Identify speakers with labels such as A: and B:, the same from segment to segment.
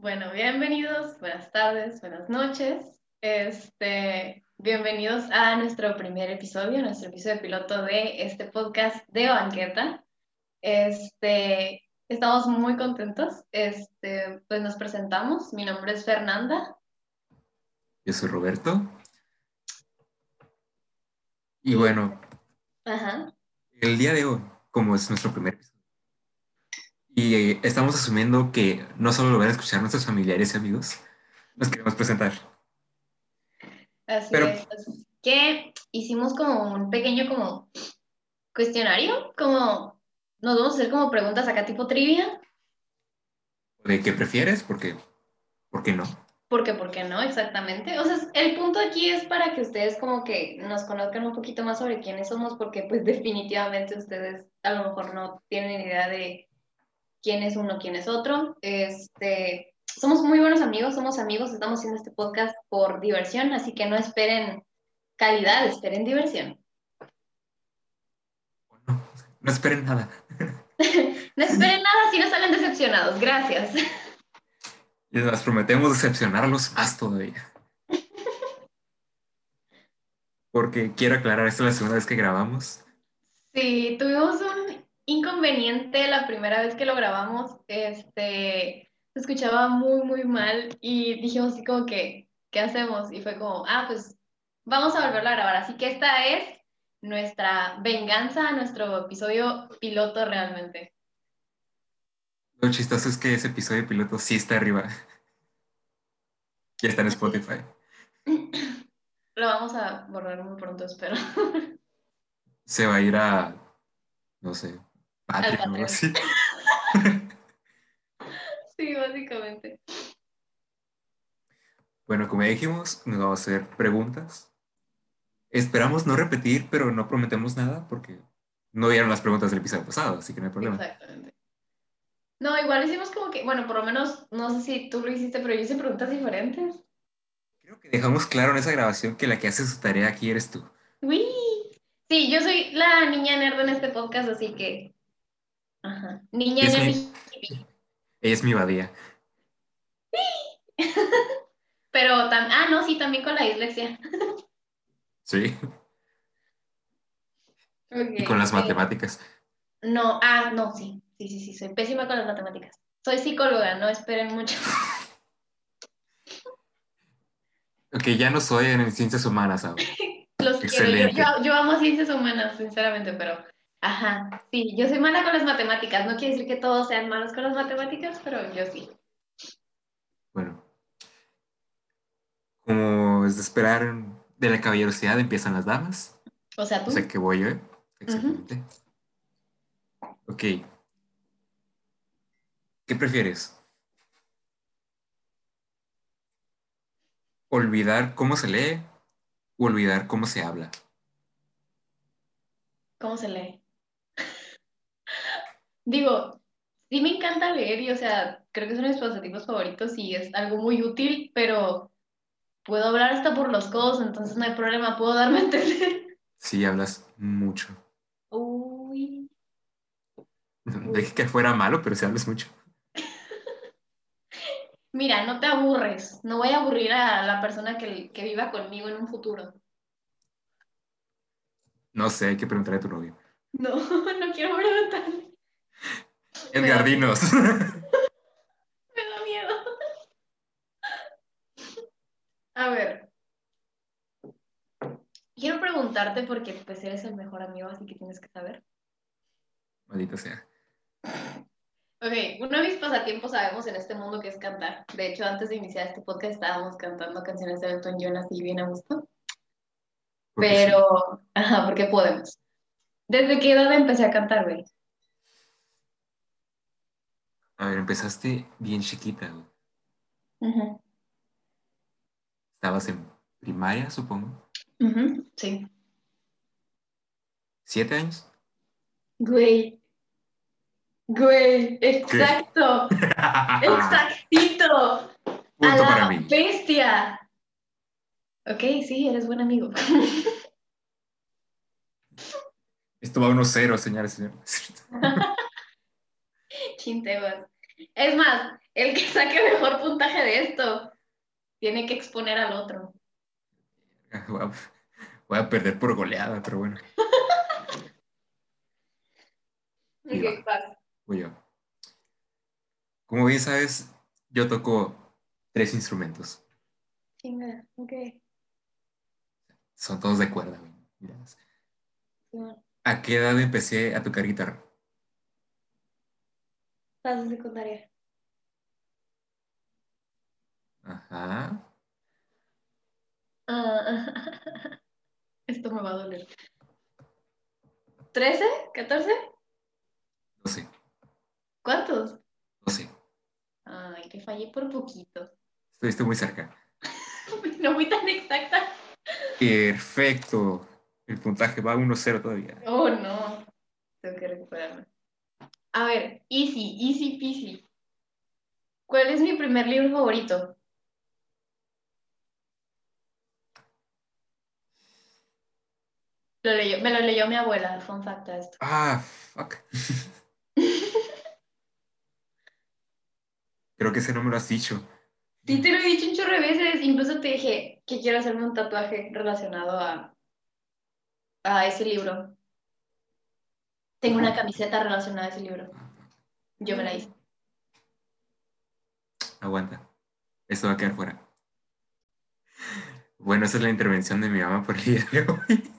A: Bueno, bienvenidos, buenas tardes, buenas noches. Este, bienvenidos a nuestro primer episodio, nuestro episodio piloto de este podcast de banqueta. Este, estamos muy contentos. Este, pues nos presentamos. Mi nombre es Fernanda.
B: Yo soy Roberto. Y bueno,
A: Ajá.
B: el día de hoy, como es nuestro primer episodio, y eh, estamos asumiendo que no solo lo van a escuchar nuestros familiares y amigos, nos queremos presentar.
A: Así
B: Pero-
A: es. Así que hicimos como un pequeño como cuestionario, como nos vamos a hacer como preguntas acá tipo trivia.
B: ¿De qué prefieres? Porque, ¿por qué no?
A: ¿Por qué? ¿Por qué no? Exactamente. O sea, el punto aquí es para que ustedes como que nos conozcan un poquito más sobre quiénes somos, porque pues definitivamente ustedes a lo mejor no tienen idea de quién es uno, quién es otro. Este, somos muy buenos amigos, somos amigos, estamos haciendo este podcast por diversión, así que no esperen calidad, esperen diversión.
B: ¿O no? No esperen nada.
A: No esperen nada si no salen decepcionados. Gracias.
B: Y les prometemos decepcionarlos más todavía. Porque quiero aclarar, esta es la segunda vez que grabamos.
A: Sí, tuvimos un inconveniente la primera vez que lo grabamos. Este, se escuchaba muy, muy mal y dijimos así como que, ¿qué hacemos? Y fue como, ah, pues vamos a volverlo a grabar. Así que esta es nuestra venganza, nuestro episodio piloto realmente.
B: Lo chistoso es que ese episodio piloto sí está arriba. Ya está en Spotify.
A: Lo vamos a borrar muy pronto, espero.
B: Se va a ir a, no sé, Patreon o algo así.
A: Sí, básicamente.
B: Bueno, como ya dijimos, nos vamos a hacer preguntas. Esperamos no repetir, pero no prometemos nada porque no vieron las preguntas del episodio pasado, así que no hay problema.
A: Exactamente. No, igual hicimos como que, bueno, por lo menos, no sé si tú lo hiciste, pero yo hice preguntas diferentes.
B: Creo que dejamos claro en esa grabación que la que hace su tarea aquí eres tú.
A: ¡Uy! Sí, yo soy la niña nerd en este podcast, así que. Ajá. Niña
B: Es mi- Ella es mi badía.
A: Pero tam- ah, no, sí, también con la dislexia.
B: Sí, y con las matemáticas.
A: No, ah, no, sí, sí, sí, sí, soy pésima con las matemáticas. Soy psicóloga, no esperen mucho.
B: Ok, ya no soy en ciencias humanas ahora.
A: Los quiero, yo,
B: Excelente.
A: yo, yo amo ciencias humanas, sinceramente, pero. Ajá, sí, yo soy mala con las matemáticas. No quiere decir que todos sean malos con las matemáticas, pero yo sí.
B: Bueno, como es de esperar de la caballerosidad, empiezan las damas.
A: O sea, tú.
B: O sea que voy yo, ¿eh? Exactamente. Ok. ¿Qué prefieres? ¿Olvidar cómo se lee o olvidar cómo se habla?
A: ¿Cómo se lee? Digo, sí me encanta leer y, o sea, creo que es uno de mis pasatiempos favoritos y es algo muy útil, pero puedo hablar hasta por los codos, entonces no hay problema, puedo darme a entender.
B: Sí, hablas mucho.
A: Uy,
B: Dije que fuera malo, pero sí hablas mucho.
A: mira, no te aburres, no voy a aburrir a la persona que, que viva conmigo en un futuro.
B: No sé, hay que preguntarle a tu novio.
A: No, no quiero preguntarle,
B: Edgar, dinos.
A: me da miedo. A ver, quiero preguntarte porque pues eres el mejor amigo, así que tienes que saber.
B: Maldita sea.
A: Ok, uno de mis pasatiempos sabemos en este mundo que es cantar. De hecho, antes de iniciar este podcast estábamos cantando canciones de Elton John así bien a gusto.
B: Porque sí.
A: Pero, ajá, porque podemos. ¿Desde qué edad empecé a cantar, güey?
B: A ver, empezaste bien chiquita. güey. Estabas en primaria, supongo.
A: Sí.
B: ¿Siete años?
A: Güey. Güey, exacto. Exactito. A
B: Punto para
A: la
B: mí.
A: bestia. Ok, sí, eres buen amigo.
B: Esto va a 1-0, señores y señores.
A: Chinteguas. Es más, el que saque mejor puntaje de esto tiene que exponer al otro.
B: Voy a, perder por goleada, pero bueno. Voy yo. Como bien sabes, yo toco tres instrumentos.
A: Chinga, ok.
B: Son todos de cuerda, güey. ¿A qué edad empecé a tocar guitarra?
A: Estás en secundaria.
B: Ajá.
A: Ah, esto me va a doler. ¿13? ¿14?
B: 12.
A: ¿Cuántos?
B: 12.
A: Ay, que fallé por poquito.
B: Estuviste muy cerca.
A: No fui tan exacta.
B: Perfecto. El puntaje va 1-0 todavía.
A: Oh, no. Tengo que recuperarme. A ver, easy, easy peasy. ¿Cuál es mi primer libro favorito? Lo leyó, me lo leyó mi abuela, fun fact a esto.
B: Ah, fuck. Creo que ese no me lo has dicho.
A: Sí, te lo he dicho un chorro de veces. Incluso te dije que quiero hacerme un tatuaje relacionado a, a ese libro. Tengo una camiseta relacionada a ese libro. Yo me la hice.
B: Aguanta. Esto va a quedar fuera. Bueno, esa es la intervención de mi mamá por el día de hoy.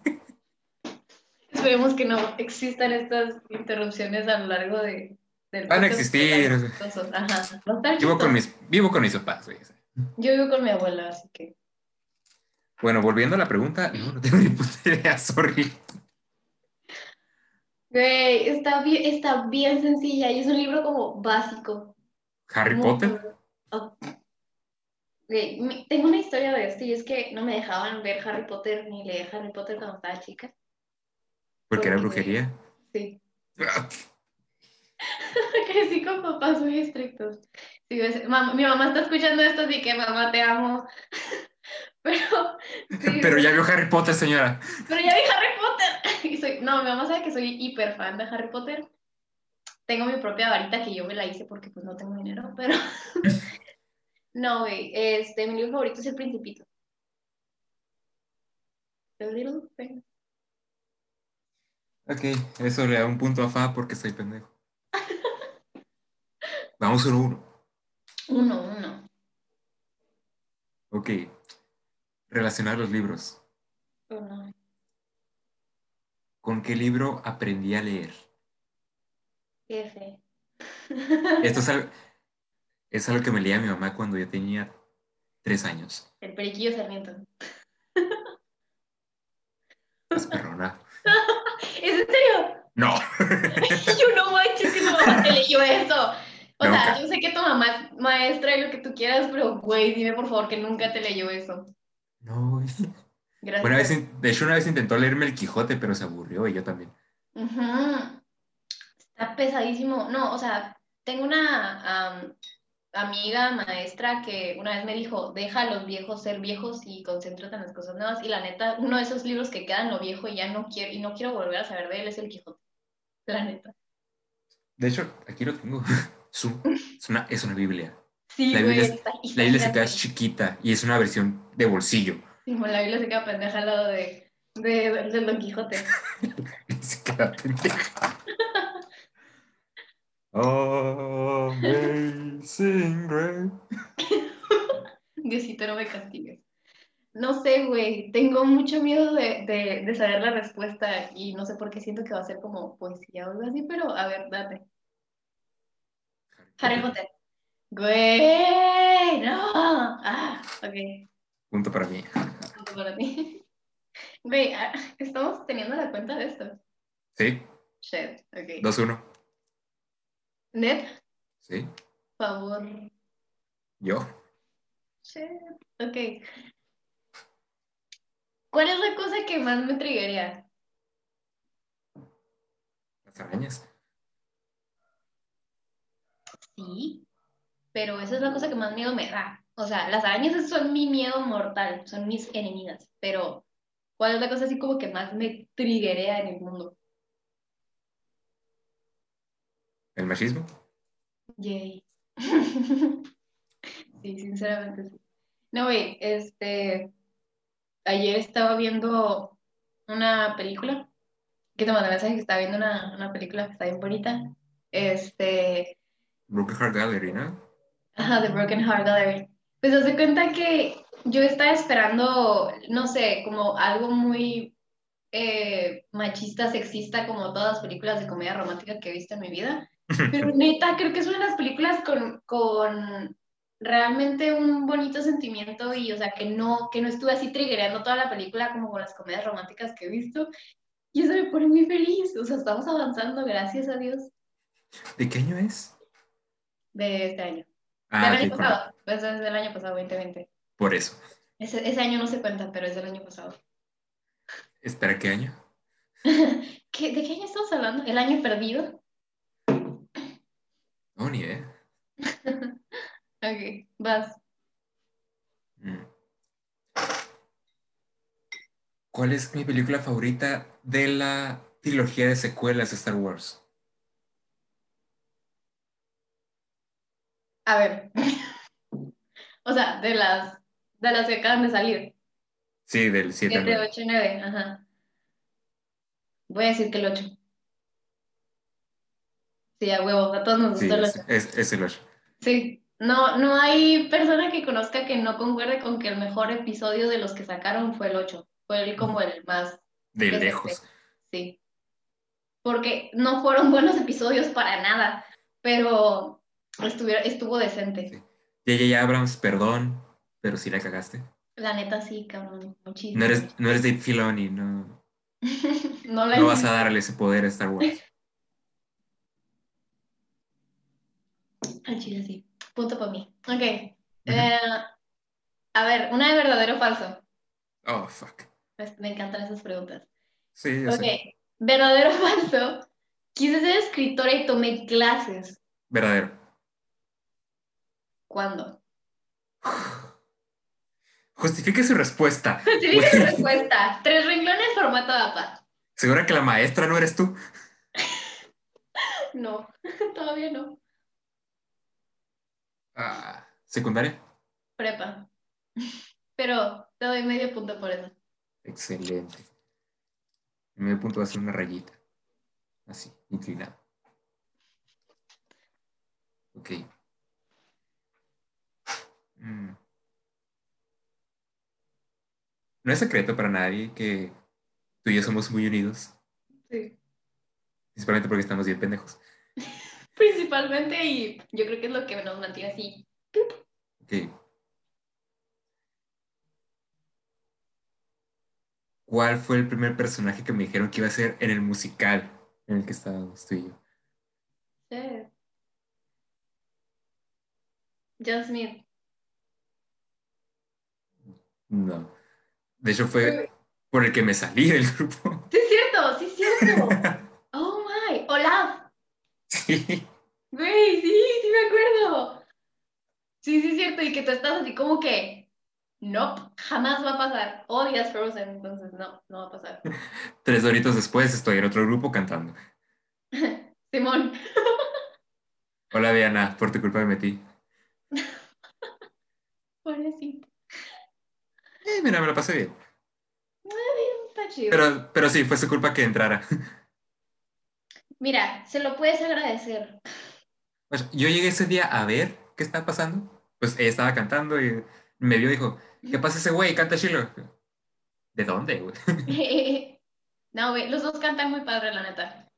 A: Esperemos que no existan estas interrupciones a lo largo de, del
B: Van a existir.
A: Ajá.
B: Vivo con mis, vivo con mis papás, güey.
A: Yo vivo con mi abuela, así que.
B: Bueno, volviendo a la pregunta, no, no tengo ni puta idea, sorry.
A: Güey, está bien, está bien sencilla y es un libro como básico.
B: ¿Harry
A: Muy
B: Potter?
A: Oh. Güey, tengo una historia de esto y es que no me dejaban ver Harry Potter ni leer Harry Potter cuando estaba chica.
B: Porque era brujería.
A: Sí. Crecí con papás muy estrictos. Sí, ves- mam- mi mamá está escuchando esto, así que mamá te amo. Pero, sí,
B: Pero ya vio Harry Potter, señora.
A: pero ya vi Harry Potter. Y soy, no, mi mamá sabe que soy hiper fan de Harry Potter. Tengo mi propia varita que yo me la hice porque pues no tengo dinero, pero no, güey. Este, mi libro favorito es El Principito. The Little Prince.
B: Ok, eso le da un punto a Fa porque soy pendejo. Vamos uno a uno.
A: Uno, uno.
B: Ok. Relacionar los libros. ¿Con qué libro aprendí a leer?
A: F.
B: Esto es algo, es algo que me leía mi mamá cuando yo tenía tres años.
A: El periquillo sarmiento.
B: Es perrona.
A: ¿Es en serio?
B: No.
A: Yo no manches que tu mamá te leyó eso. O sea, yo sé que tu mamá es maestra y lo que tú quieras, pero güey, dime por favor que nunca te leyó eso.
B: No. güey.
A: Gracias.
B: Una vez, de hecho, una vez intentó leerme el Quijote, pero se aburrió y yo también.
A: Ujú. Está pesadísimo. No, o sea, tengo una am, amiga maestra que una vez me dijo, deja a los viejos ser viejos y concéntrate en las cosas nuevas. Y la neta, uno de esos libros que quedan lo viejo y ya no quiero, y no quiero volver a saber de él es el Quijote. La neta.
B: De hecho, aquí lo tengo. Es, un- es una, es una Biblia.
A: Sí,
B: La
A: güey,
B: Biblia es-
A: está
B: La Biblia se queda chiquita y es una versión de bolsillo.
A: Sí, como la Biblia se queda pendeja al lado de, de, del Don Quijote.
B: Se queda pendeja. Amazing Grace.
A: Diosito, no me castigues. No sé, güey, tengo mucho miedo de, de, de saber la respuesta y no sé por qué siento que va a ser como poesía o algo así, pero a ver, date. Harry Potter. Güey, no. Ah, ok,
B: Punto para mí.
A: punto para ti. Güey, ah, estamos teniendo la cuenta de esto.
B: ¿Sí?
A: Shit, ok.
B: 2-1.
A: Ned,
B: ¿Sí?
A: favor.
B: Yo.
A: Shit, ok. ¿Cuál es la cosa que más me triguería?
B: Las arañas.
A: Sí, pero esa es la cosa que más miedo me da. O sea, las arañas son mi miedo mortal, son mis enemigas, pero ¿cuál es la cosa así como que más me triguea en el mundo?
B: El machismo.
A: Yay. Sí, sinceramente sí. No, güey, este, ayer estaba viendo una película, que te mandé mensaje que estaba viendo una, una película que está bien bonita, este,
B: Heart Gallery, ¿no?
A: Ajá, The Broken Heart Gallery. Pues se cuenta que yo estaba esperando, no sé, como algo muy eh, machista, sexista, como todas las películas de comedia romántica que he visto en mi vida. Pero neta, creo que es una de las películas con, con realmente un bonito sentimiento y, o sea, que no, que no estuve así triggereando toda la película como con las comedias románticas que he visto. Y eso me pone muy feliz. O sea, estamos avanzando, gracias a Dios,
B: ¿De qué año es?
A: de este año.
B: Ah,
A: del año pasado. Pues es del año pasado, 2020.
B: por eso.
A: Ese, ese año no se cuenta, pero es del año pasado.
B: Espera, ¿qué año?
A: ¿Qué, ¿De qué año estamos hablando? ¿El año perdido?
B: No, ni idea.
A: Ok, vas.
B: Mm. ¿Cuál es mi película favorita de la trilogía de secuelas de Star Wars?
A: A ver. O sea, de las, de las que acaban de salir.
B: Sí, del 7 al
A: 7,
B: 9.
A: 8 y 9. Ajá. Voy a decir que el 8. Sí, a huevo, a todos nos
B: Sí,
A: gustó el
B: es,
A: 8.
B: es, es el 8.
A: Sí. No, no hay persona que conozca que no concuerde con que el mejor episodio de los que sacaron fue el 8. Fue el, como el más
B: De lejos.
A: Sí. Porque no fueron buenos episodios para nada, pero estuvo decente.
B: Sí. J.J. Abrams, perdón, pero sí la cagaste.
A: La neta sí, cabrón, muchísimo.
B: No eres, no eres Dave Filoni, no,
A: no la
B: no vas a darle ese poder a Star Wars.
A: Al chile sí. Punto para mí. Ok. Eh, a ver, una de verdadero o falso.
B: Oh, fuck.
A: Me, me encantan esas preguntas.
B: Sí, yo
A: Ok.
B: sé.
A: Verdadero o falso. Quise ser escritora y tomé clases.
B: Verdadero.
A: ¿Cuándo?
B: Justifique su respuesta.
A: Justifica tu respuesta. Tres renglones, formato APA.
B: ¿Segura que la maestra no eres tú?
A: No, todavía no.
B: Ah, ¿Secundaria?
A: Prepa. Pero te doy medio punto por eso.
B: Excelente. El medio punto va a ser una rayita. Así, inclinado. Ok. Mm. No es secreto para nadie que tú y yo somos muy unidos,
A: Sí.
B: principalmente porque estamos bien pendejos.
A: Principalmente, y yo creo que es lo que nos mantiene así.
B: Ok. ¿Cuál fue el primer personaje que me dijeron que iba a ser en el musical en el que estábamos tú y yo?
A: Sí. John Smith.
B: No. De hecho, fue por el que me salí del grupo.
A: Sí, es cierto, sí, es cierto. Oh my, Olaf.
B: Sí.
A: Güey, sí, sí me acuerdo. Sí, sí, es cierto. Y que tú estás así como que, no, jamás va a pasar. Odias Frozen, entonces no, no va a pasar.
B: Tres horitos después estoy en otro grupo cantando.
A: Simón.
B: Hola Diana, por tu culpa me metí.
A: Pobrecito.
B: Eh, mira, me la pasé bien.
A: Está chido.
B: Pero, pero sí, fue su culpa que entrara.
A: Mira, se lo puedes agradecer.
B: Sea, yo llegué ese día a ver qué estaba pasando. Pues ella estaba cantando y me vio y dijo, ¿qué pasa ese güey? Canta chilo. ¿De dónde, güey?
A: No, güey, los dos cantan muy padre, la neta.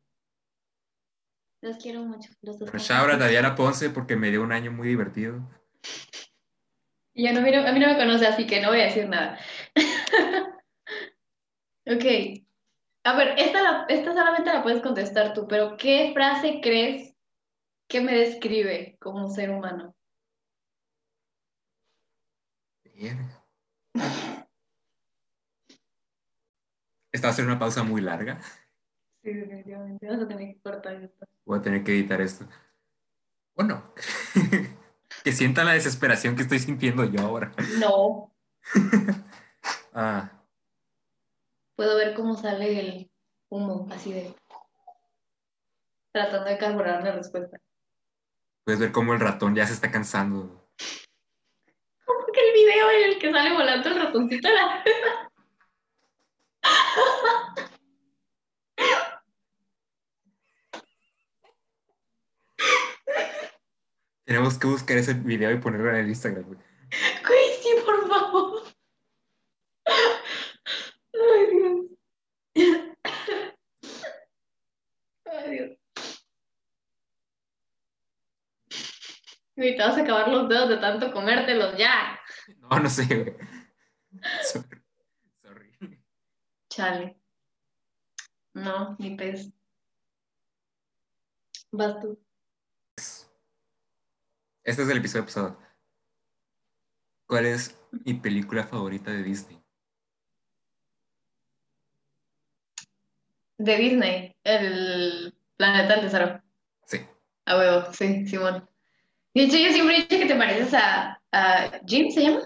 A: Los quiero mucho. Los dos.
B: Shout out a Diana Ponce porque me dio un año muy divertido.
A: Y ya no, miro- a mí no me conoce, así que no voy a decir nada. Ok. A ver, esta, la- esta solamente la puedes contestar tú, pero ¿qué frase crees que me describe como ser humano?
B: Esta va a ser una pausa muy larga.
A: Sí, definitivamente. Vas a tener que cortar esto.
B: Voy a tener que editar esto. ¿O no? que sientan la desesperación que estoy sintiendo yo ahora.
A: No.
B: Ah,
A: Puedo ver cómo sale el humo, así de. Tratando de carburar la respuesta.
B: Puedes ver cómo el ratón ya se está cansando.
A: ¿Cómo que el video en el que sale volando el ratoncito a la
B: Tenemos que buscar ese video y ponerlo en el Instagram, güey.
A: Güey, sí, por favor. Ay, Dios. Ay, Dios. Güey, te vas a acabar los dedos de tanto comértelos ya.
B: No, no sé, güey. Sorry. Sorry.
A: Chale. No, ni pez. Vas tú.
B: Este es el episodio pasado. ¿Cuál es mi película favorita de Disney?
A: De Disney, el planeta del tesoro.
B: Sí.
A: A huevo, sí, Simón. De hecho, yo siempre he dicho que te pareces a, a Jim, ¿se llama?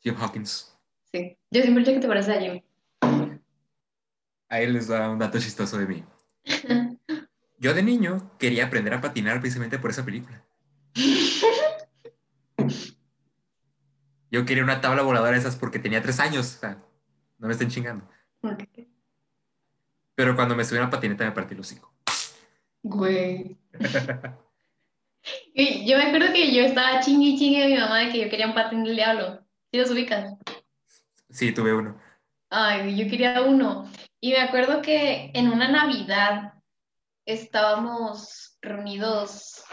B: Jim Hawkins.
A: Sí. Yo siempre he dicho que te pareces a Jim.
B: Ahí les da un dato chistoso de mí. Yo de niño quería aprender a patinar precisamente por esa película. Yo quería una tabla voladora de esas porque tenía tres años. O sea, no me estén chingando. Pero cuando me subí a una patineta me partí el hocico.
A: Güey. Y yo me acuerdo que yo estaba chingue y chingue a mi mamá de que yo quería un patín del diablo. ¿Sí los ubicas?
B: Sí, tuve uno.
A: Ay, yo quería uno. Y me acuerdo que en una Navidad estábamos reunidos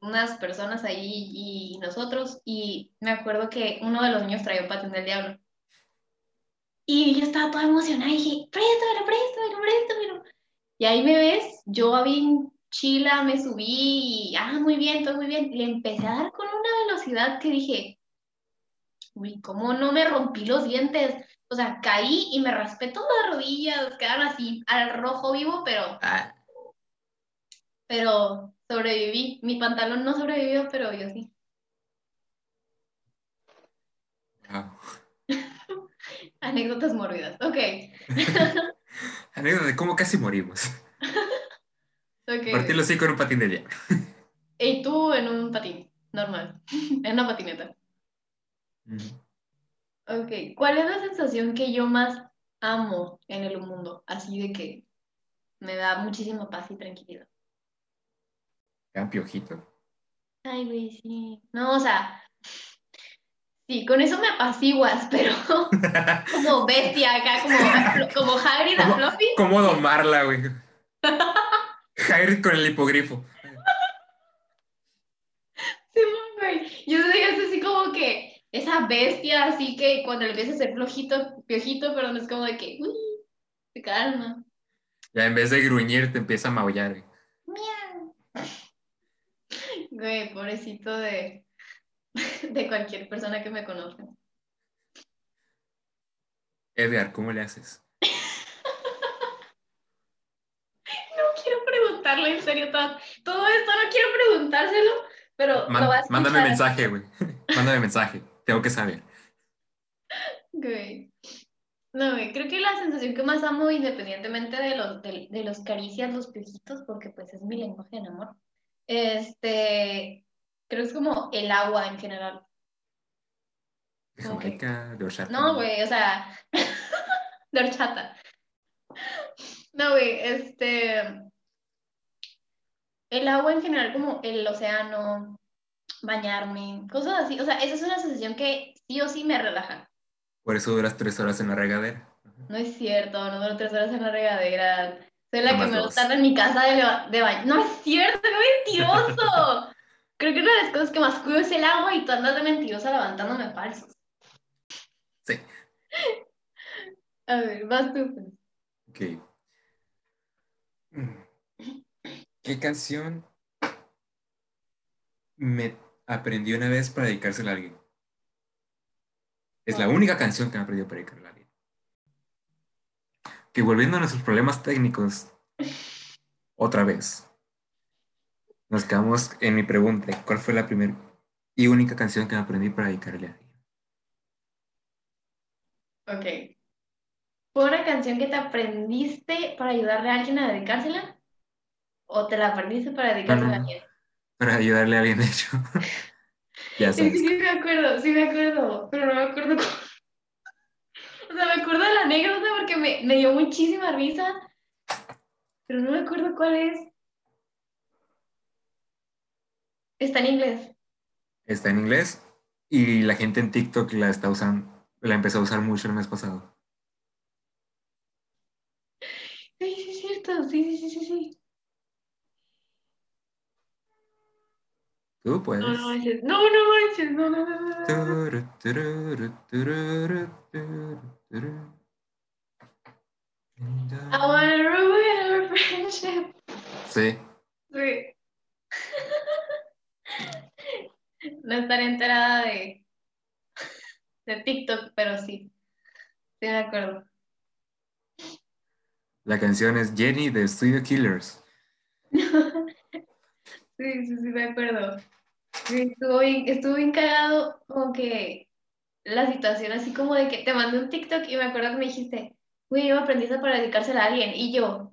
A: unas personas ahí y nosotros, y me acuerdo que uno de los niños traía un patín del diablo. Y yo estaba toda emocionada y dije, préstamelo, préstamelo, préstamelo. Y ahí me ves, yo bien chila, me subí y, ah, muy bien, todo muy bien. Le empecé a dar con una velocidad que dije, uy, ¿cómo no me rompí los dientes? O sea, caí y me raspé todas las rodillas, quedaron así al rojo vivo, pero,
B: Ah,
A: pero sobreviví. Mi pantalón no sobrevivió, pero yo sí.
B: wow.
A: Anécdotas mórbidas. Ok.
B: Anécdota de cómo casi morimos.
A: Ok.
B: Partí el hocico en un patín de diablo.
A: Y tú en un patín, normal. En una patineta. Ok. ¿Cuál es la sensación que yo más amo en el mundo? Así de que me da muchísima paz y tranquilidad.
B: ¿Era piojito?
A: Ay, güey, sí. No, o sea, sí, con eso me apaciguas, pero como bestia acá, como, como Hagrid a
B: ¿Cómo,
A: Fluffy.
B: cómo domarla, güey? Hagrid con el hipogrifo.
A: Sí, güey. Yo soy así como que esa bestia, así que cuando le empieza a ser flojito, piojito, pero no es como de que, uy, se calma.
B: Ya en vez de gruñir te empieza a maullar, güey.
A: Miau. Güey, pobrecito de, de cualquier persona que me conozca.
B: Edgar, ¿cómo le haces?
A: No quiero preguntarle en serio todo, todo esto, no quiero preguntárselo, pero
B: Man-
A: lo vas a
B: mándame mensaje, güey. mándame mensaje. Tengo que saber.
A: Güey. No, güey, creo que la sensación que más amo, independientemente de los, de, de los caricias, los piojitos, porque pues es mi lenguaje de amor, este, creo que es como el agua en general.
B: De
A: Ok.
B: Jamaica, de horchata.
A: No, güey, o sea, de horchata. No, güey, este, el agua en general, como el océano, bañarme, cosas así, o sea, esa es una sensación que sí o sí me relaja.
B: Por eso duras tres horas en la regadera.
A: No es cierto, no duro tres horas en la regadera. Soy la que me tarda en mi casa de, de baño. No es cierto, qué mentiroso. Creo que una de las cosas que más cuido es el agua y tú andas de mentirosa levantándome falsos.
B: Sí.
A: A ver, vas tú. pues.
B: Ok. ¿Qué canción me aprendí una vez para dedicársela a alguien? Es la única canción que me he aprendido para dedicarla a alguien. Que volviendo a nuestros problemas técnicos, otra vez, nos quedamos en mi pregunta, ¿cuál fue la primera y única canción que me aprendí para dedicarle a alguien?
A: Ok. ¿Fue una canción que te aprendiste para ayudarle a alguien a dedicársela? ¿O te la aprendiste para dedicársela
B: no,
A: a alguien?
B: Para ayudarle a alguien hecho.
A: ya sabes. Sí, sí, me acuerdo, sí me acuerdo, pero no me acuerdo cómo. Sea, me acuerdo de la anécdota porque me, me dio muchísima risa, pero no me acuerdo cuál es. Está en inglés.
B: Está en inglés y la gente en TikTok la está usando, la empezó a usar mucho el mes pasado.
A: Sí, sí, es cierto, sí, sí, sí, sí.
B: Tú puedes.
A: No, no manches, no, no manches, no, no, no. I wanna ruin our friendship.
B: Sí.
A: Sí. No estaré enterada de, de TikTok, pero sí. Sí, me acuerdo.
B: La canción es Jenny de Studio Killers.
A: sí, sí, sí, me acuerdo. estuvo, bien, estuvo bien cagado como que la situación así como de que te mandé un TikTok y me acuerdo que me dijiste, güey, yo aprendí para dedicársela a alguien. Y yo,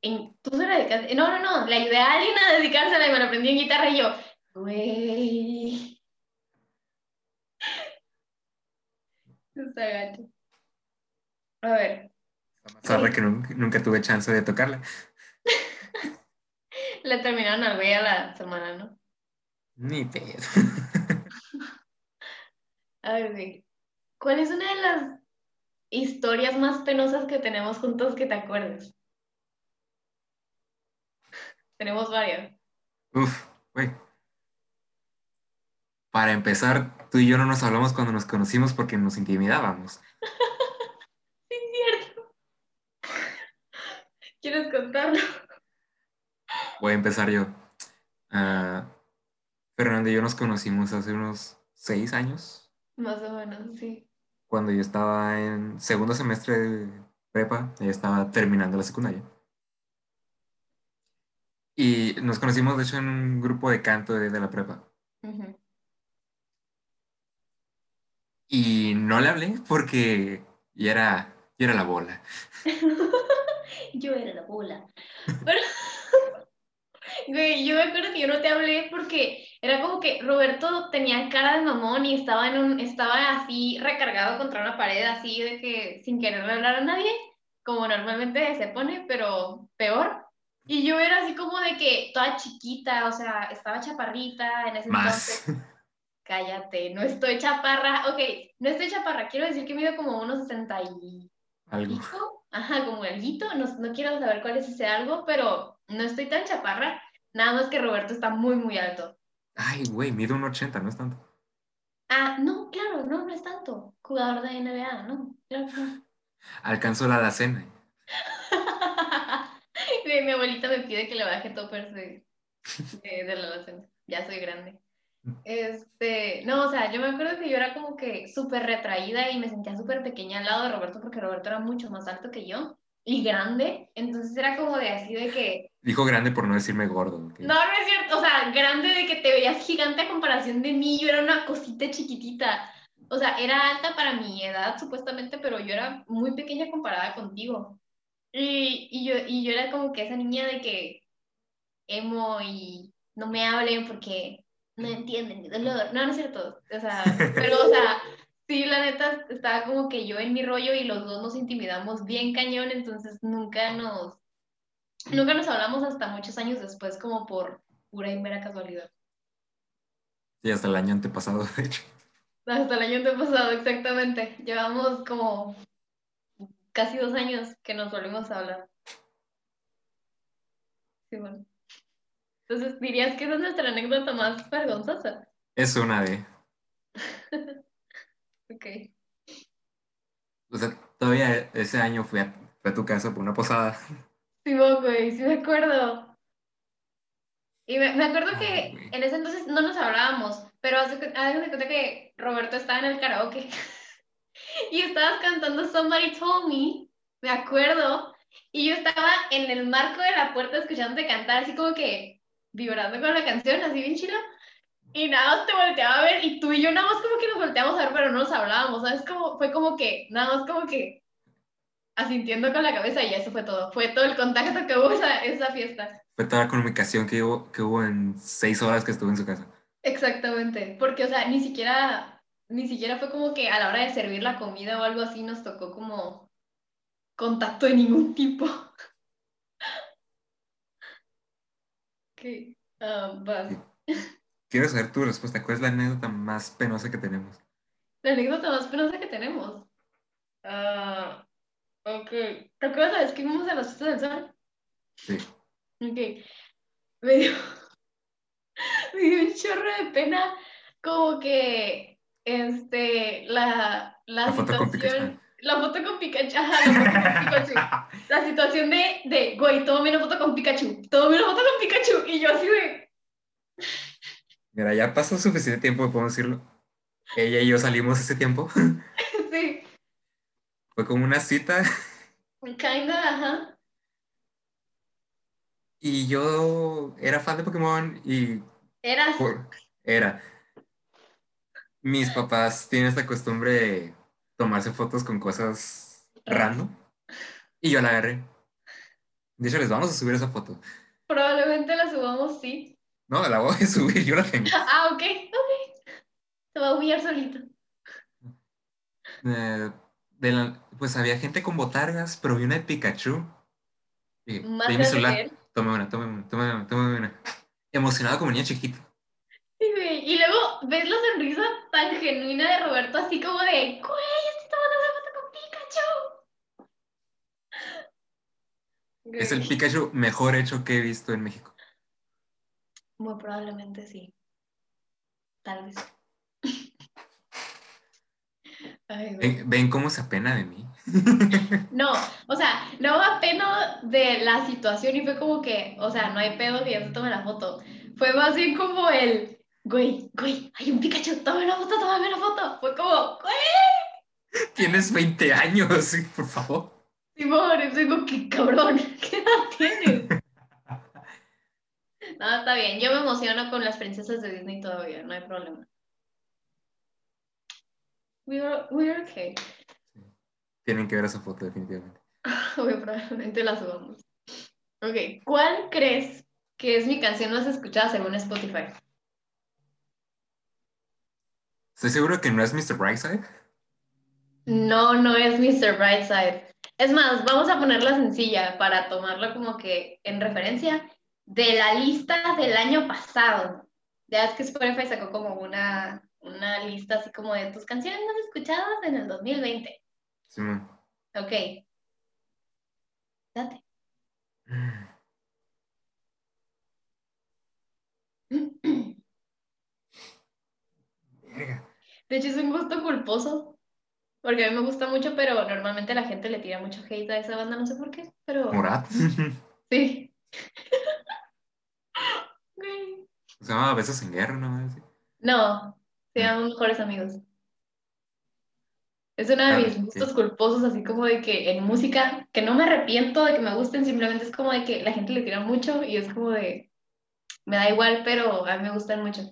A: ¿tú se la dedicaste? No, no, no, le ayudé a alguien a dedicársela y me la aprendí en guitarra y yo, güey. Está gacho. A ver.
B: Sorry que nunca, tuve chance de tocarla.
A: Le terminaron al güey a la semana, ¿no?
B: Ni pedo.
A: a ver, güey. ¿Cuál es una de las historias más penosas que tenemos juntos que te acuerdes? Tenemos varias.
B: Uf, güey. Para empezar, tú y yo no nos hablamos cuando nos conocimos porque nos intimidábamos.
A: sí, es cierto. ¿Quieres contarlo?
B: Voy a empezar yo. Uh, Fernando y yo nos conocimos hace unos seis años.
A: Más o menos, sí.
B: Cuando yo estaba en segundo semestre de prepa, ella estaba terminando la secundaria. Y nos conocimos, de hecho, en un grupo de canto de, la prepa. Y no le hablé porque yo era, era la bola.
A: yo era la bola. Pero, güey, yo me acuerdo que yo no te hablé porque era como que Roberto tenía cara de mamón y estaba, en un, estaba así recargado contra una pared, así de que sin quererle hablar a nadie, como normalmente se pone, pero peor. Y yo era así como de que toda chiquita, o sea, estaba chaparrita en ese
B: Más. entonces.
A: Cállate, no estoy chaparra. Ok, no estoy chaparra, quiero decir que mido como unos 60 y...
B: Algo.
A: Ajá, como alguito, no, no quiero saber cuál es ese algo, pero no estoy tan chaparra. Nada más que Roberto está muy, muy alto.
B: Ay, güey, mido un 80, no es tanto.
A: Ah, no, claro, no, no es tanto. Jugador de NBA, no, claro no.
B: Alcanzó la alacena.
A: mi, abuelita me pide que le baje toppers de, de, la alacena. Ya soy grande. Este, no, o sea, yo me acuerdo que yo era como que súper retraída y me sentía súper pequeña al lado de Roberto porque Roberto era mucho más alto que yo y grande, entonces era como de así de que...
B: Dijo grande por no decirme gordo.
A: No, no es cierto, o sea, grande de que te veías gigante a comparación de mí, yo era una cosita chiquitita. O sea, era alta para mi edad supuestamente, pero yo era muy pequeña comparada contigo. Y, y, yo, y yo era como que esa niña de que emo y no me hablen porque no entienden mi dolor. No, no es cierto. O sea, pero, o sea, sí, la neta, estaba como que yo en mi rollo y los dos nos intimidamos bien cañón, entonces nunca nos, nunca nos hablamos hasta muchos años después, como por pura y mera casualidad.
B: Sí, hasta el año antepasado, de hecho.
A: Hasta el año antepasado, exactamente. Llevamos como casi dos años que nos volvimos a hablar. Sí, bueno. Entonces, ¿dirías que esa es nuestra anécdota más vergonzosa?
B: Es una de.
A: ok.
B: O sea, todavía ese año fui a, tu casa por una posada.
A: Sí, güey, sí me acuerdo. Y me, acuerdo que en ese entonces no nos hablábamos, pero hace de cuenta que Roberto estaba en el karaoke y estabas cantando Somebody Told Me, me acuerdo, y yo estaba en el marco de la puerta escuchándote cantar, así como que vibrando con la canción, así bien chila. Y nada más te volteaba a ver y tú y yo nada más como que nos volteamos a ver, pero no nos hablábamos, ¿sabes? Como, fue como que, nada más como que asintiendo con la cabeza y eso fue todo. Fue todo el contacto que hubo esa, esa fiesta.
B: Fue toda la comunicación que hubo, que hubo en seis horas que estuve en su casa.
A: Exactamente, porque, o sea, ni siquiera, ni siquiera fue como que a la hora de servir la comida o algo así nos tocó como contacto de ningún tipo. ok, ah, vas.
B: Quiero saber tu respuesta. ¿Cuál es la anécdota más penosa que tenemos?
A: La anécdota más penosa que tenemos. Ah, ok. ¿Te acuerdas la vez que fuimos a las fiestas del sol?
B: Sí.
A: Ok. Me dio, me dio un chorro de pena como que este la, la,
B: La foto con
A: situación. La foto con Pikachu. Ajá, la foto con Pikachu. La situación de, de, güey, tómame una foto con Pikachu. Tómame una foto con Pikachu. Y yo así de.
B: Mira, ya pasó suficiente tiempo, podemos decirlo. Ella y yo salimos ese tiempo.
A: Sí.
B: Fue como una cita
A: Kinda, ajá.
B: y yo era fan de Pokémon y por- era. Mis papás tienen esta costumbre de tomarse fotos con cosas random y yo la agarré. De hecho, les vamos a subir esa foto.
A: Probablemente la subamos, sí.
B: No, la voy a subir, yo la tengo.
A: Ah, ok, ok. Se va a humillar solito.
B: Eh, de la- pues había gente con botargas, pero vi una de Pikachu. Y
A: Más
B: mi celular. Tome una, tome una, tome una, tome una. Emocionado como niña chiquita.
A: Sí, güey. Y luego ves la sonrisa tan genuina de Roberto, así como de, güey, estoy tomando una foto con Pikachu.
B: Es el. Pikachu mejor hecho que he visto en México.
A: Muy probablemente sí. Tal vez. Ay.
B: ¿Ven, ven cómo se apena de mí?
A: No, o sea, no va pena de la situación y fue como que, o sea, no hay pedo que ya se tome la foto. Fue más bien como el, güey, güey, hay un Pikachu, tome la foto, tome la foto. Fue como, güey,
B: Tienes 20 años, sí, por favor.
A: Simón, es como que cabrón, ¿qué edad tienes? No, está bien, yo me emociono con las princesas de Disney todavía, no hay problema. We're, we're okay.
B: Tienen que ver esa foto, definitivamente.
A: Probablemente la subamos. Ok, ¿cuál crees que es mi canción más escuchada según Spotify?
B: Estoy seguro que no es Mr. Brightside.
A: No, no es Mr. Brightside. Es más, vamos a ponerla sencilla para tomarla como que en referencia de la lista del año pasado. Ya es que Spotify sacó como una, una lista así como de tus canciones más escuchadas en el 2020.
B: Simón.
A: Ok. Date. De hecho, es un gusto culposo, porque a mí me gusta mucho, pero normalmente la gente le tira mucho hate a esa banda, no sé por qué, pero
B: Morat.
A: sí. Güey.
B: Se llama Besos en Guerra, ¿no? Sí.
A: No, se llaman Mejores Amigos. Es uno de
B: Ah,
A: mis gustos culposos, así como de que en música, que no me arrepiento de que me gusten, simplemente es como de que la gente le tira mucho y es como de, me da igual, pero a mí me gustan mucho.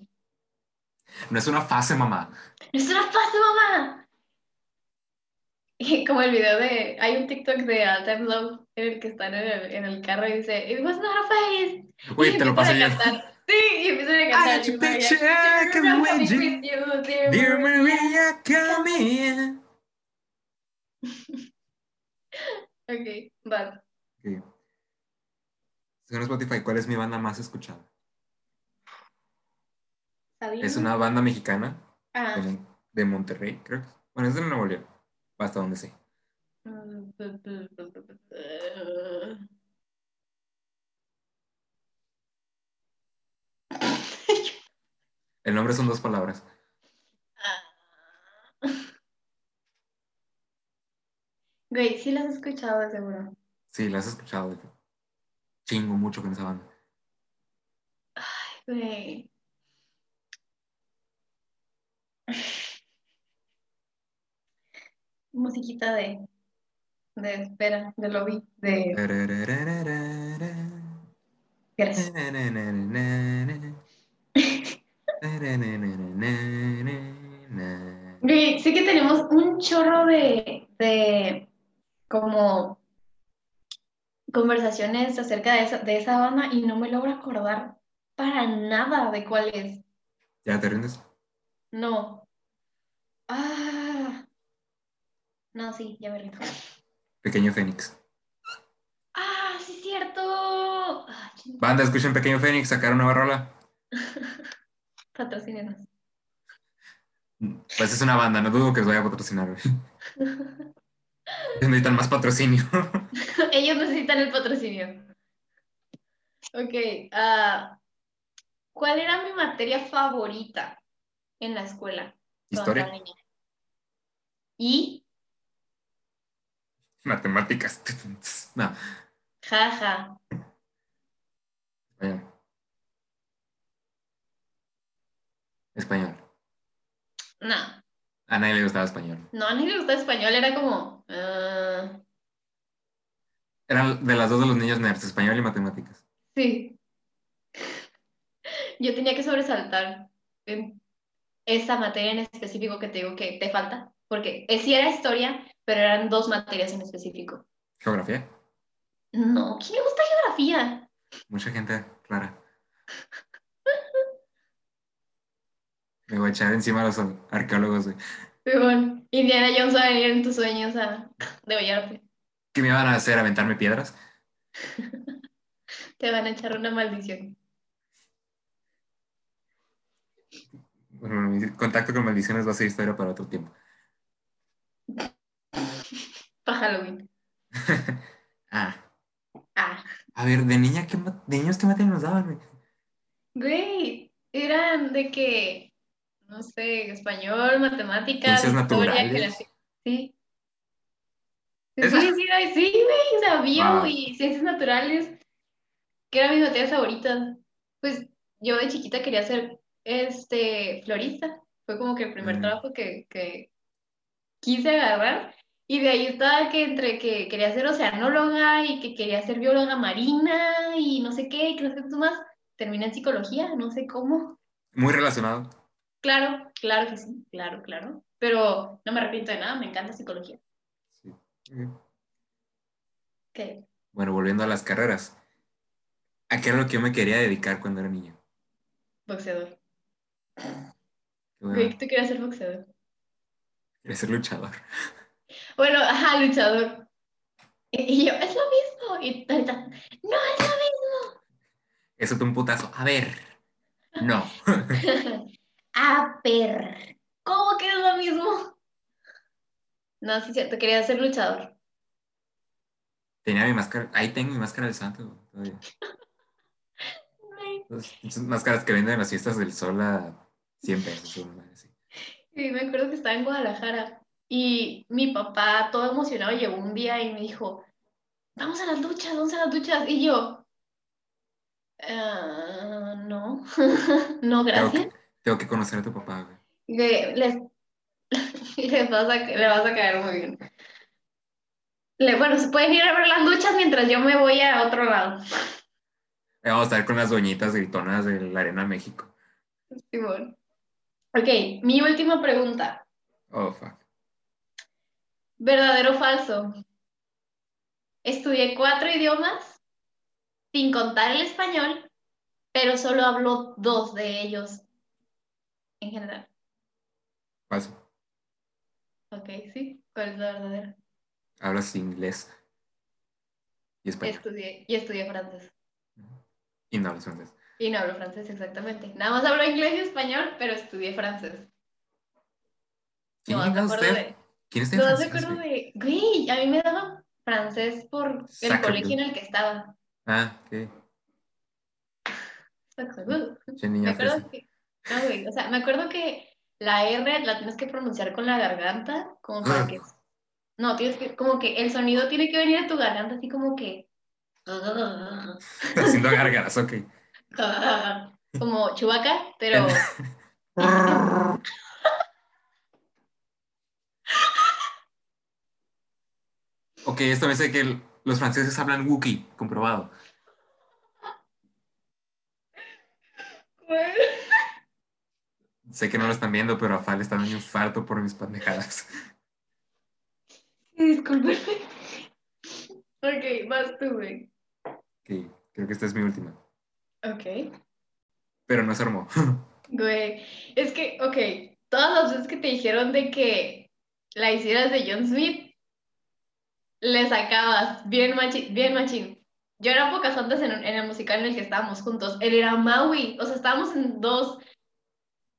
B: No es una fase, mamá.
A: ¡No es una fase, mamá! Como el video de, hay un TikTok de All Time Low en el que están en el, en el carro y dice, It was not a phase.
B: Uy, te lo pasé yo.
A: Sí, y empiezan a cantar.
B: got your picture,
A: "You're
B: come
A: not
B: with you.
A: dear Maria."
B: Come in.
A: Ok, vas.
B: Ok. Según Spotify, ¿cuál es mi banda más escuchada? Es una banda mexicana
A: Ah.
B: de, Mon- de Monterrey, creo. Bueno, es de Nuevo León, hasta donde sé. El nombre son dos palabras.
A: Güey, sí las he escuchado de seguro.
B: Sí, la has escuchado. Chingo mucho con esa banda.
A: Güey. Musiquita de, de espera, de lobby, de gracias. Sí que tenemos un chorro de, de como, como conversaciones acerca de esa, de esa banda y no me logro acordar para nada de cuál es.
B: ¿Ya te rindes?
A: No. Ah. No, sí, ya me rindo.
B: Pequeño Fénix.
A: Ah, sí, es cierto. Ah,
B: Banda, escuchen Pequeño Fénix, sacar una barrola.
A: Patrocínenos.
B: Pues es una banda, no dudo que os vaya a patrocinar. güey. Necesitan más patrocinio.
A: Ellos necesitan el patrocinio. Ok. ah, ¿Cuál era mi materia favorita en la escuela?
B: Historia?
A: Y,
B: matemáticas. No,
A: jaja,
B: español. Español.
A: no,
B: A nadie le gustaba español.
A: no, a nadie le gustaba español, era como, ah,
B: Era de las dos de los niños nerds, español y matemáticas.
A: sí. Yo tenía que sobresaltar en esa materia en específico que te digo que te falta, porque eh, sí era historia, pero eran dos materias en específico.
B: Geografía.
A: No, ¿quién le gusta geografía?
B: Mucha gente rara. Me voy a echar encima a los arqueólogos, güey.
A: Simón, Indiana Jones va a venir en tus sueños a degollarte.
B: ¿Qué me van a hacer? ¿Aventarme piedras?
A: Te van a echar una maldición.
B: Bueno, mi contacto con maldiciones va a ser historia para otro tiempo.
A: Para Halloween.
B: ah,
A: Ah,
B: a ver, de niña, ¿qué de niños qué materia nos daban? güey?
A: güey, eran de que, no sé, español, matemáticas, historia,
B: naturales.
A: geografía. Sí. Sí, sí, sí, güey, bio
B: Wow.
A: y ciencias naturales, que eran mis materias favoritas. Pues yo de chiquita quería ser este florista. Fue como que el primer
B: Mm.
A: trabajo que, que quise agarrar. Y de ahí estaba que entre que quería ser oceanóloga y que quería ser bióloga marina y no sé qué, y que no sé qué más. Terminé en psicología, no sé cómo.
B: Muy relacionado.
A: Claro, claro que sí, claro, claro. Pero no me arrepiento de nada, me encanta psicología.
B: Sí. Ok.
A: ¿Qué?
B: Bueno, volviendo a las carreras. ¿A qué era lo que yo me quería dedicar cuando era niño?
A: Boxeador.
B: Bueno,
A: tú querías ser boxeador.
B: quería ser luchador.
A: Bueno, ajá, luchador. Y yo, es lo mismo. Y ahorita, no es lo
B: Eso te un putazo. A ver. No.
A: mismo. A ver, ¿cómo que es lo mismo? No, sí es cierto, quería ser luchador.
B: Tenía mi máscara. Ahí tengo mi máscara del santo. todavía. Esas- máscaras que venden en las fiestas del sol a 100 pesos. una así.
A: Sí, me acuerdo que estaba en Guadalajara y mi papá, todo emocionado, llegó un día y me dijo, vamos a las duchas, vamos a las duchas. Y yo, "Ah, no, no,
B: Tengo
A: gracias.
B: que, tengo que conocer a tu papá, güey.
A: Le- les, les vas a, le vas a caer muy bien. Le- bueno, se pueden ir a ver las duchas mientras yo me voy a otro lado.
B: Eh, Vamos a estar con las doñitas gritonas de la Arena México.
A: Simón. Ok, mi última pregunta.
B: Oh, fuck.
A: ¿Verdadero o falso? Estudié cuatro idiomas, sin contar el español, pero solo hablo dos de ellos en general.
B: Falso.
A: Ok, sí. ¿Cuál es la verdadera?
B: Hablas inglés y español.
A: Estudié, y estudié francés.
B: Y no hablas francés.
A: Y no hablo francés exactamente. Nada más hablo inglés y español, pero estudié francés.
B: ¿Quién
A: No, me acuerdo
B: usted?
A: de...
B: ¿Quién está en
A: No, me
B: francés,
A: acuerdo de... Güey, a mí me daban francés por el colegio en el que estaba.
B: Ah, ok. Che
A: Me acuerdo que... No, güey, o sea, me acuerdo que la R la tienes que pronunciar con la garganta, como
B: Ah.
A: para que... No, tienes que... Como que el sonido tiene que venir de tu garganta, así como que...
B: Haciendo gárgaras, ok.
A: Como chubaca, pero...
B: ok, esto me dice que el- los franceses hablan Wookiee, comprobado. Sé que no lo están viendo, pero a Fal está dando un infarto por mis pendejadas.
A: Discúlpeme. Ok, vas tú, güey.
B: que creo que esta es mi última.
A: Ok.
B: Pero no se armó.
A: Güey, es que, ok, todas las veces que te dijeron de que la hicieras de John Smith, le sacabas bien machín, bien machín. Yo era pocas antes en, en el musical en el que estábamos juntos. Él era Maui, o sea, estábamos en dos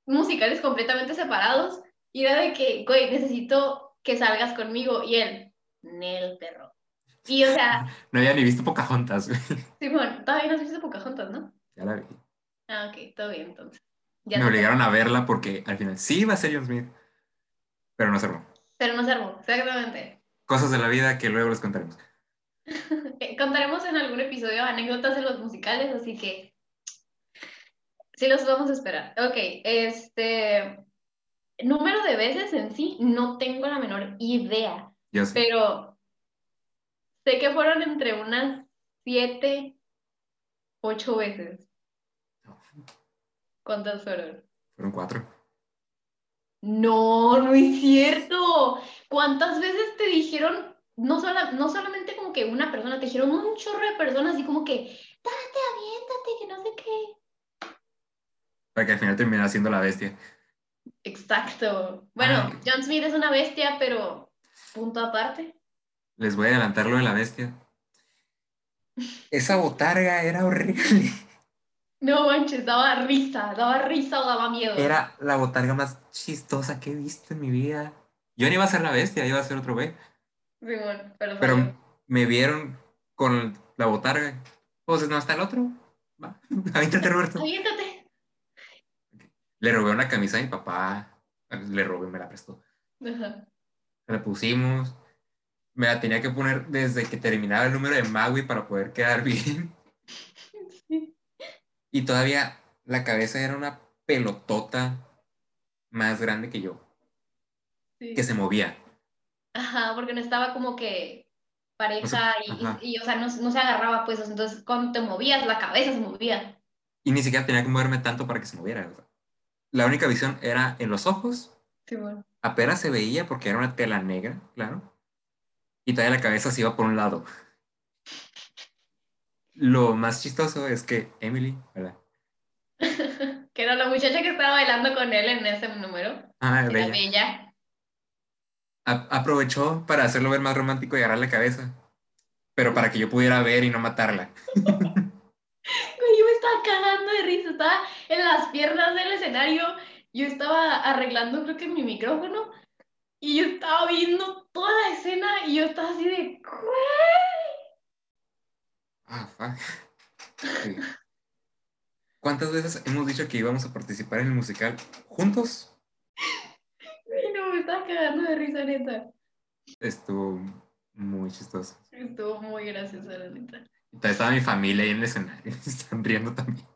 A: musicales completamente separados y era de que, güey, necesito que salgas conmigo y él, Nel, perro. Y o sea,
B: No había ni visto Pocahontas, güey.
A: Simón, todavía no has visto Pocahontas, ¿no?
B: Ya la vi.
A: Ah, ok, todo bien entonces. Ya
B: Me obligaron a verla porque al final sí iba a ser John Smith. Pero no se armó.
A: Pero no se armó, exactamente.
B: Cosas de la vida que luego les contaremos.
A: Contaremos en algún episodio anécdotas de los musicales, así que sí los vamos a esperar. Ok, este número de veces en sí no tengo la menor idea,
B: Yo sé.
A: pero sé que fueron entre unas siete, ocho veces. ¿Cuántas fueron?
B: Fueron cuatro.
A: No, no es cierto. ¿Cuántas veces te dijeron, no, sola- no solamente como que una persona, te dijeron un chorro de personas así como que, date, aviéntate, que no sé qué.
B: Para que al final terminara siendo la bestia.
A: Exacto. Bueno. John Smith es una bestia, pero punto aparte.
B: Les voy a adelantar lo de la bestia. Esa botarga era horrible.
A: No manches, daba risa, daba risa o daba miedo.
B: Era la botarga más chistosa que he visto en mi vida. Yo no iba a ser la bestia, iba a ser otro güey.
A: Simón, pero,
B: me vieron con la botarga. Pues no está el otro. Va, avíntate, Roberto.
A: Aviéntate.
B: Le robé una camisa a mi papá. Le robé, me la prestó.
A: Ajá.
B: La pusimos. Me la tenía que poner desde que terminaba el número de Maui para poder quedar bien. Y todavía la cabeza era una pelotota más grande que yo,
A: Sí.
B: que se movía.
A: Ajá, porque no estaba como que pareja
B: O sea,
A: y, y, y, o sea, no, no se agarraba, pues, entonces cuando te movías, la cabeza se movía.
B: Y ni siquiera tenía que moverme tanto para que se moviera. o sea. La única visión era en los ojos.
A: Sí, bueno.
B: Apenas se veía porque era una tela negra, claro. Y todavía la cabeza se iba por un lado. Lo más chistoso es que Emily, ¿verdad?
A: que era la muchacha que estaba bailando con él en ese número.
B: Ah, bella.
A: bella.
B: Aprovechó para hacerlo ver más romántico y agarrar la cabeza. Pero para que yo pudiera ver y no matarla.
A: Güey, yo me estaba cagando de risa, estaba en las piernas del escenario, yo estaba arreglando creo que mi micrófono y yo estaba viendo toda la escena y yo estaba así de, "Güey".
B: Ah, fuck. ¿Cuántas veces hemos dicho que íbamos a participar en el musical juntos?
A: No, me estaba cagando de risa, neta.
B: Estuvo muy chistoso.
A: Estuvo muy gracioso, la neta.
B: Estaba mi familia ahí en el escenario. Están riendo también.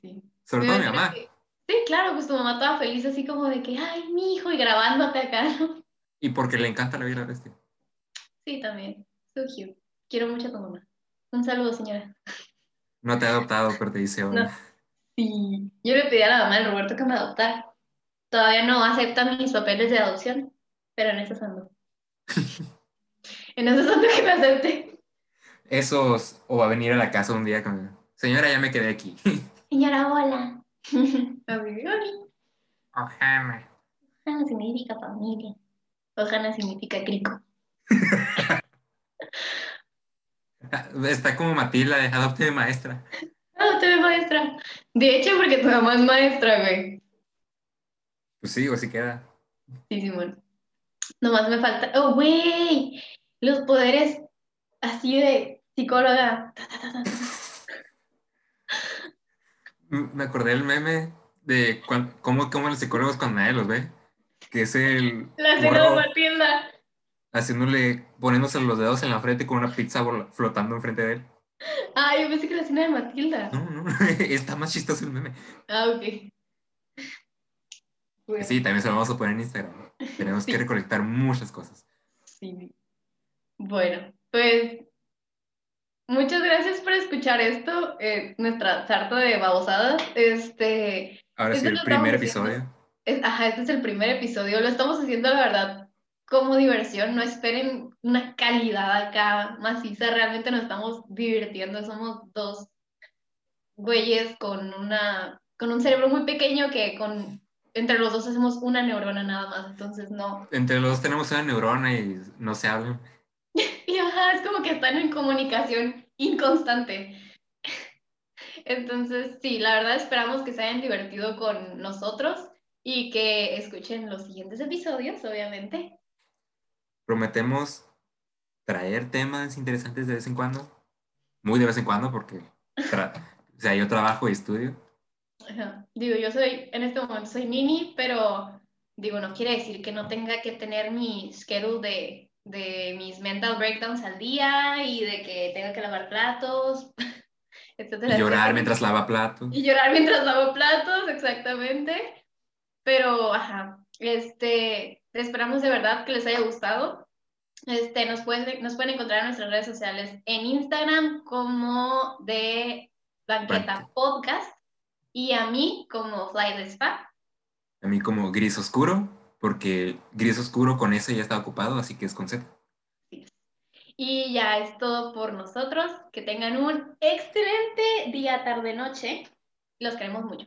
A: Sí.
B: Sobre
A: Me
B: todo mi mamá.
A: que- Sí, claro, pues tu mamá estaba feliz así como de que, ay, mi hijo, y grabándote acá.
B: Y porque le encanta la vida bestia.
A: Sí, también. So cute. Quiero mucho a tu mamá. Un saludo, señora.
B: No te ha adoptado, pero te dice hola.
A: No. Sí. Yo le pedí a la mamá de Roberto que me adoptara. Todavía no acepta mis papeles de adopción, pero en eso ando. en eso ando que me acepte.
B: Esos, o va a venir a la casa un día con. Señora, ya me quedé aquí.
A: Señora, hola.
B: Ojana.
A: Ojana significa familia. Ojana significa crico.
B: Está como Matilda de adopte de maestra.
A: Usted es maestra. De hecho, porque tu mamá es maestra, güey.
B: Pues sí, o si queda.
A: Sí, Simón. Nomás me falta. ¡Oh, güey! Los poderes así de psicóloga. Ta, ta, ta,
B: Me acordé del meme de cuan- cómo, cómo los psicólogos cuando nadie los ve. Que es el
A: La escena de Matilda.
B: Haciéndole, poniéndose los dedos en la frente con una pizza flotando enfrente de él.
A: Ah, yo pensé que la escena de Matilda.
B: No, no, está más chistoso el meme.
A: Ah, ok. Bueno,
B: Sí, también se lo vamos a poner en Instagram. Tenemos
A: Sí.
B: que recolectar muchas cosas.
A: sí. Bueno, pues muchas gracias por escuchar esto, eh, nuestra sarta de babosadas. Este,
B: Ahora sí, el primer episodio.
A: es- ajá, este es el primer episodio. Lo estamos haciendo, la verdad, como diversión, no esperen una calidad acá maciza, realmente nos estamos divirtiendo, somos dos güeyes con una con un cerebro muy pequeño que con entre los dos hacemos una neurona nada más, entonces no.
B: Entre los dos tenemos una neurona y no se hablan.
A: y ajá, es como que están en comunicación inconstante. Entonces, sí, la verdad esperamos que se hayan divertido con nosotros y que escuchen los siguientes episodios, obviamente.
B: Prometemos traer temas interesantes de vez en cuando. Muy de vez en cuando, porque o sea, yo trabajo y estudio.
A: Digo, yo soy, en este momento soy Nini, pero digo, no quiere decir que no tenga que tener mi schedule de, de mis mental breakdowns al día y de que tenga que lavar platos,
B: etcétera. Y llorar mientras lava platos.
A: Y llorar mientras lavo platos, exactamente. Pero, ajá, este, esperamos de verdad que les haya gustado. Este, nos, pueden, nos pueden encontrar en nuestras redes sociales en Instagram como de Banqueta Podcast y a mí como Fly the Spa.
B: A mí como Gris Oscuro, porque Gris Oscuro con ese ya está ocupado, así que es con Z.
A: Y ya es todo por nosotros. Que tengan un excelente día, tarde, noche. Los queremos mucho.